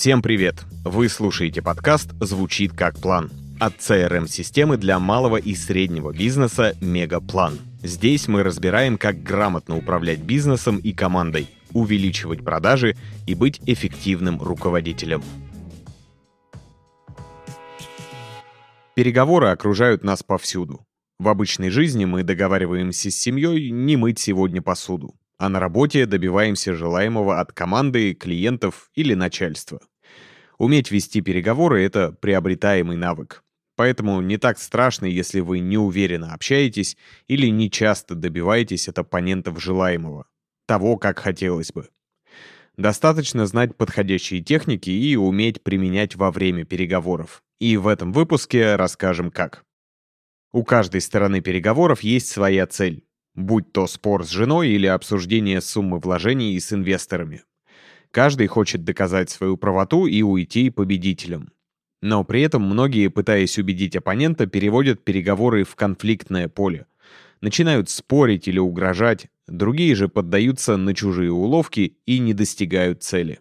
Всем привет! Вы слушаете подкаст «Звучит как план» от CRM-системы для малого и среднего бизнеса «Мегаплан». Здесь мы разбираем, как грамотно управлять бизнесом и командой, увеличивать продажи и быть эффективным руководителем. Переговоры окружают нас повсюду. В обычной жизни мы договариваемся с семьей не мыть сегодня посуду, а на работе добиваемся желаемого от команды, клиентов или начальства. Уметь вести переговоры — это приобретаемый навык. Поэтому не так страшно, если вы неуверенно общаетесь или не часто добиваетесь от оппонентов желаемого, того, как хотелось бы. Достаточно знать подходящие техники и уметь применять во время переговоров. И в этом выпуске расскажем как. У каждой стороны переговоров есть своя цель, будь то спор с женой или обсуждение суммы вложений с инвесторами. Каждый хочет доказать свою правоту и уйти победителем. Но при этом многие, пытаясь убедить оппонента, переводят переговоры в конфликтное поле. Начинают спорить или угрожать, другие же поддаются на чужие уловки и не достигают цели.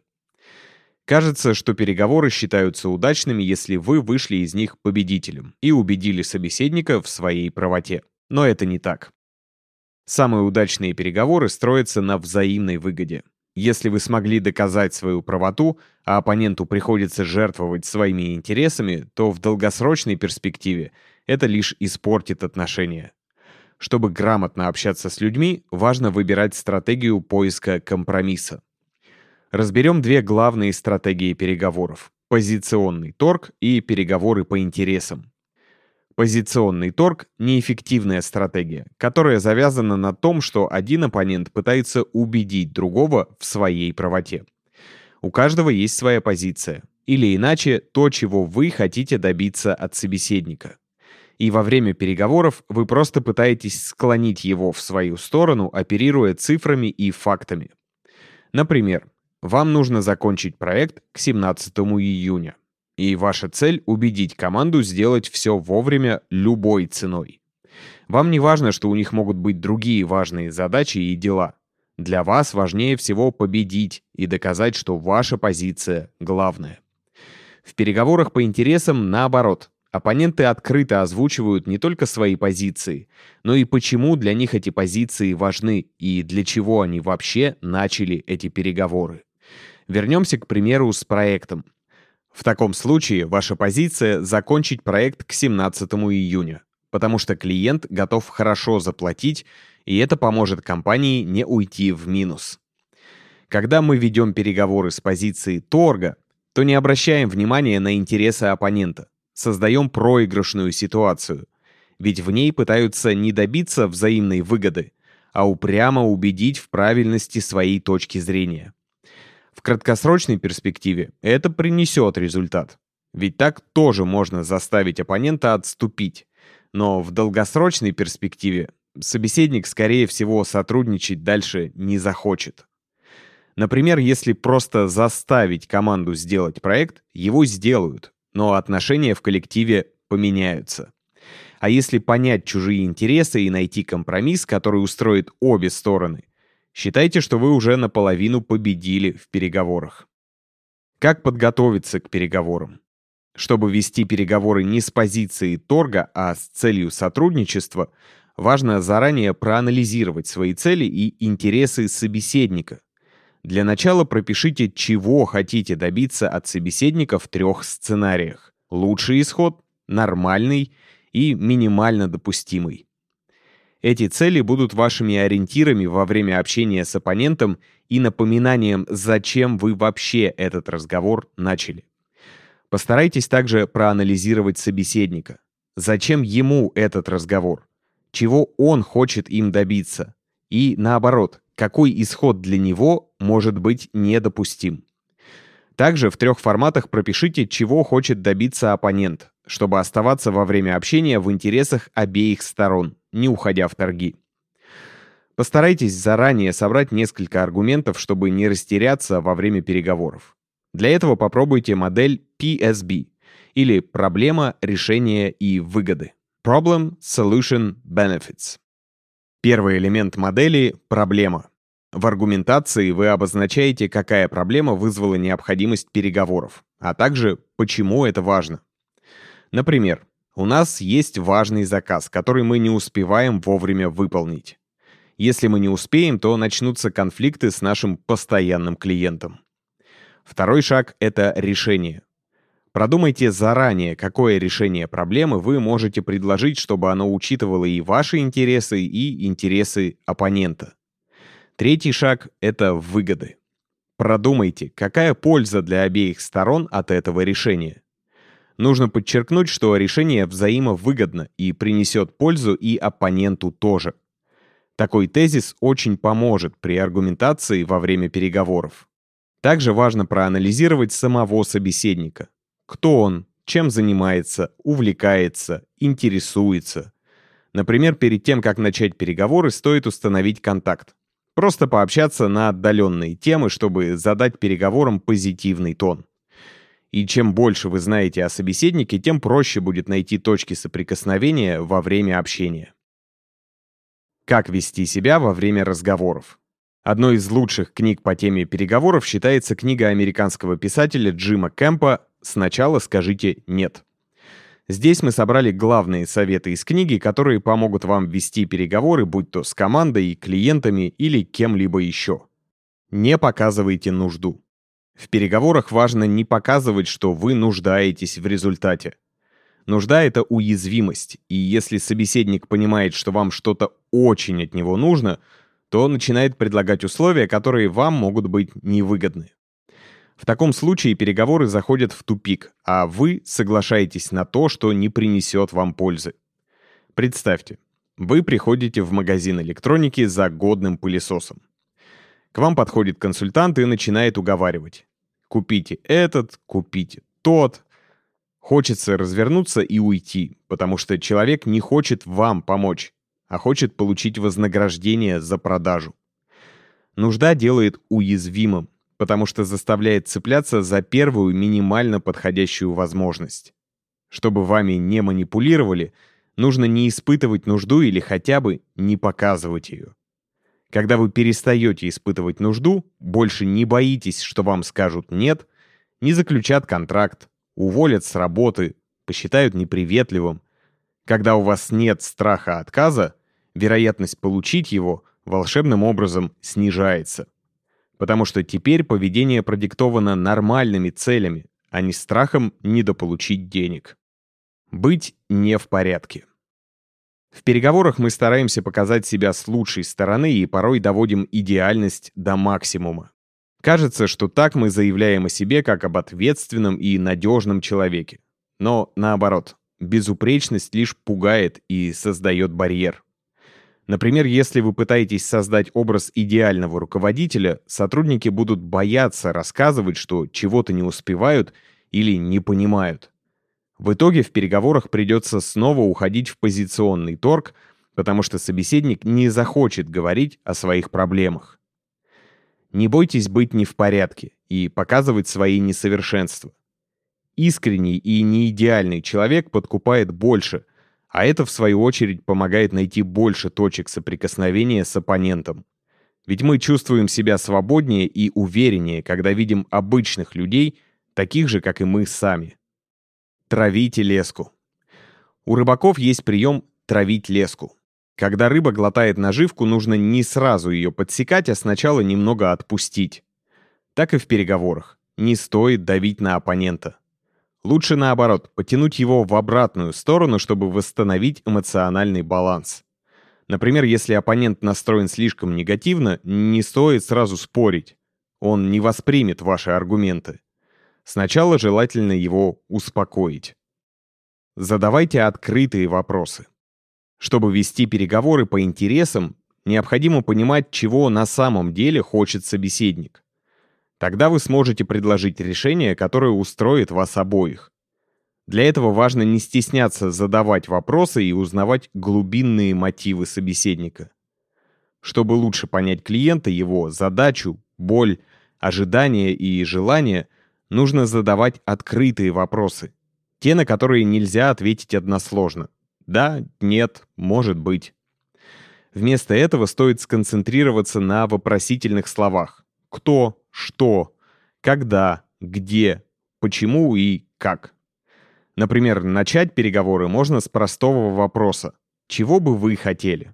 Кажется, что переговоры считаются удачными, если вы вышли из них победителем и убедили собеседника в своей правоте. Но это не так. Самые удачные переговоры строятся на взаимной выгоде. Если вы смогли доказать свою правоту, а оппоненту приходится жертвовать своими интересами, то в долгосрочной перспективе это лишь испортит отношения. Чтобы грамотно общаться с людьми, важно выбирать стратегию поиска компромисса. Разберем две главные стратегии переговоров – позиционный торг и переговоры по интересам. Позиционный торг – неэффективная стратегия, которая завязана на том, что один оппонент пытается убедить другого в своей правоте. У каждого есть своя позиция, или иначе то, чего вы хотите добиться от собеседника. И во время переговоров вы просто пытаетесь склонить его в свою сторону, оперируя цифрами и фактами. Например, вам нужно закончить проект к 17 июня. И ваша цель — убедить команду сделать все вовремя любой ценой. Вам не важно, что у них могут быть другие важные задачи и дела. Для вас важнее всего победить и доказать, что ваша позиция главная. В переговорах по интересам наоборот. Оппоненты открыто озвучивают не только свои позиции, но и почему для них эти позиции важны и для чего они вообще начали эти переговоры. Вернемся к примеру с проектом. В таком случае ваша позиция — закончить проект к 17 июня, потому что клиент готов хорошо заплатить, и это поможет компании не уйти в минус. Когда мы ведем переговоры с позиции торга, то не обращаем внимания на интересы оппонента, создаем проигрышную ситуацию, ведь в ней пытаются не добиться взаимной выгоды, а упрямо убедить в правильности своей точки зрения. В краткосрочной перспективе это принесет результат. Ведь так тоже можно заставить оппонента отступить. Но в долгосрочной перспективе собеседник, скорее всего, сотрудничать дальше не захочет. Например, если просто заставить команду сделать проект, его сделают, но отношения в коллективе поменяются. А если понять чужие интересы и найти компромисс, который устроит обе стороны, Считайте, что вы уже наполовину победили в переговорах. Как подготовиться к переговорам? Чтобы вести переговоры не с позиции торга, а с целью сотрудничества, важно заранее проанализировать свои цели и интересы собеседника. Для начала пропишите, чего хотите добиться от собеседника в трех сценариях. Лучший исход, нормальный и минимально допустимый. Эти цели будут вашими ориентирами во время общения с оппонентом и напоминанием, зачем вы вообще этот разговор начали. Постарайтесь также проанализировать собеседника. Зачем ему этот разговор? Чего он хочет им добиться? И наоборот, какой исход для него может быть недопустим? Также в трех форматах пропишите, чего хочет добиться оппонент, чтобы оставаться во время общения в интересах обеих сторон, не уходя в торги. Постарайтесь заранее собрать несколько аргументов, чтобы не растеряться во время переговоров. Для этого попробуйте модель PSB или проблема, решение и выгоды. Problem, Solution, Benefits. Первый элемент модели — проблема. В аргументации вы обозначаете, какая проблема вызвала необходимость переговоров, а также почему это важно. Например, у нас есть важный заказ, который мы не успеваем вовремя выполнить. Если мы не успеем, то начнутся конфликты с нашим постоянным клиентом. Второй шаг — это решение. Продумайте заранее, какое решение проблемы вы можете предложить, чтобы оно учитывало и ваши интересы, и интересы оппонента. Третий шаг — это выгоды. Продумайте, какая польза для обеих сторон от этого решения. Нужно подчеркнуть, что решение взаимовыгодно и принесет пользу и оппоненту тоже. Такой тезис очень поможет при аргументации во время переговоров. Также важно проанализировать самого собеседника. Кто он, чем занимается, увлекается, интересуется. Например, перед тем, как начать переговоры, стоит установить контакт. Просто пообщаться на отдаленные темы, чтобы задать переговорам позитивный тон. И чем больше вы знаете о собеседнике, тем проще будет найти точки соприкосновения во время общения. Как вести себя во время разговоров? Одной из лучших книг по теме переговоров считается книга американского писателя Джима Кэмпа «Сначала скажите «нет». Здесь мы собрали главные советы из книги, которые помогут вам вести переговоры, будь то с командой, клиентами или кем-либо еще. Не показывайте нужду. В переговорах важно не показывать, что вы нуждаетесь в результате. Нужда — это уязвимость, и если собеседник понимает, что вам что-то очень от него нужно, то начинает предлагать условия, которые вам могут быть невыгодны. В таком случае переговоры заходят в тупик, а вы соглашаетесь на то, что не принесет вам пользы. Представьте, вы приходите в магазин электроники за годным пылесосом. К вам подходит консультант и начинает уговаривать. Купите этот, купите тот. Хочется развернуться и уйти, потому что человек не хочет вам помочь, а хочет получить вознаграждение за продажу. Нужда делает уязвимым, потому что заставляет цепляться за первую минимально подходящую возможность. Чтобы вами не манипулировали, нужно не испытывать нужду или хотя бы не показывать ее. Когда вы перестаете испытывать нужду, больше не боитесь, что вам скажут «нет», не заключат контракт, уволят с работы, посчитают неприветливым. Когда у вас нет страха отказа, вероятность получить его волшебным образом снижается потому что теперь поведение продиктовано нормальными целями, а не страхом недополучить денег. Быть не в порядке. В переговорах мы стараемся показать себя с лучшей стороны и порой доводим идеальность до максимума. Кажется, что так мы заявляем о себе как об ответственном и надежном человеке. Но наоборот, безупречность лишь пугает и создает барьер. Например, если вы пытаетесь создать образ идеального руководителя, сотрудники будут бояться рассказывать, что чего-то не успевают или не понимают. В итоге в переговорах придется снова уходить в позиционный торг, потому что собеседник не захочет говорить о своих проблемах. Не бойтесь быть не в порядке и показывать свои несовершенства. Искренний и неидеальный человек подкупает больше, а это, в свою очередь, помогает найти больше точек соприкосновения с оппонентом. Ведь мы чувствуем себя свободнее и увереннее, когда видим обычных людей, таких же, как и мы сами. Травите леску. У рыбаков есть прием «травить леску». Когда рыба глотает наживку, нужно не сразу ее подсекать, а сначала немного отпустить. Так и в переговорах. Не стоит давить на оппонента. Лучше наоборот, потянуть его в обратную сторону, чтобы восстановить эмоциональный баланс. Например, если оппонент настроен слишком негативно, не стоит сразу спорить. Он не воспримет ваши аргументы. Сначала желательно его успокоить. Задавайте открытые вопросы. Чтобы вести переговоры по интересам, необходимо понимать, чего на самом деле хочет собеседник. Тогда вы сможете предложить решение, которое устроит вас обоих. Для этого важно не стесняться задавать вопросы и узнавать глубинные мотивы собеседника. Чтобы лучше понять клиента, его задачу, боль, ожидания и желания, нужно задавать открытые вопросы. Те, на которые нельзя ответить односложно. Да, нет, может быть. Вместо этого стоит сконцентрироваться на вопросительных словах. Кто, что, когда, где, почему и как. Например, начать переговоры можно с простого вопроса. Чего бы вы хотели?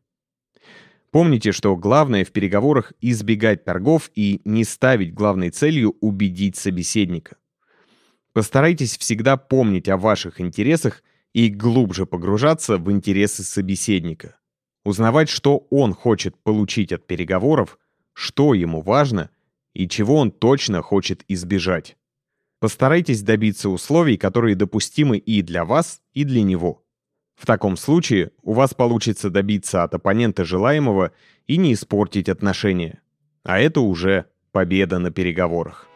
Помните, что главное в переговорах избегать торгов и не ставить главной целью убедить собеседника. Постарайтесь всегда помнить о ваших интересах и глубже погружаться в интересы собеседника. Узнавать, что он хочет получить от переговоров, что ему важно и чего он точно хочет избежать. Постарайтесь добиться условий, которые допустимы и для вас, и для него. В таком случае у вас получится добиться от оппонента желаемого и не испортить отношения. А это уже победа на переговорах.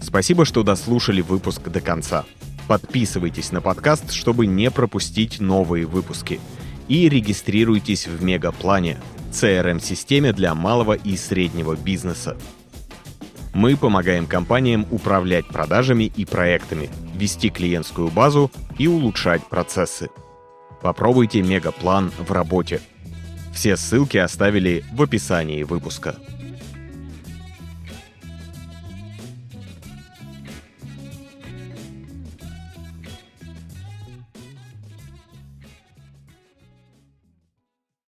Спасибо, что дослушали выпуск до конца. Подписывайтесь на подкаст, чтобы не пропустить новые выпуски. И регистрируйтесь в Мегаплане, CRM-системе для малого и среднего бизнеса. Мы помогаем компаниям управлять продажами и проектами, вести клиентскую базу и улучшать процессы. Попробуйте мегаплан в работе. Все ссылки оставили в описании выпуска.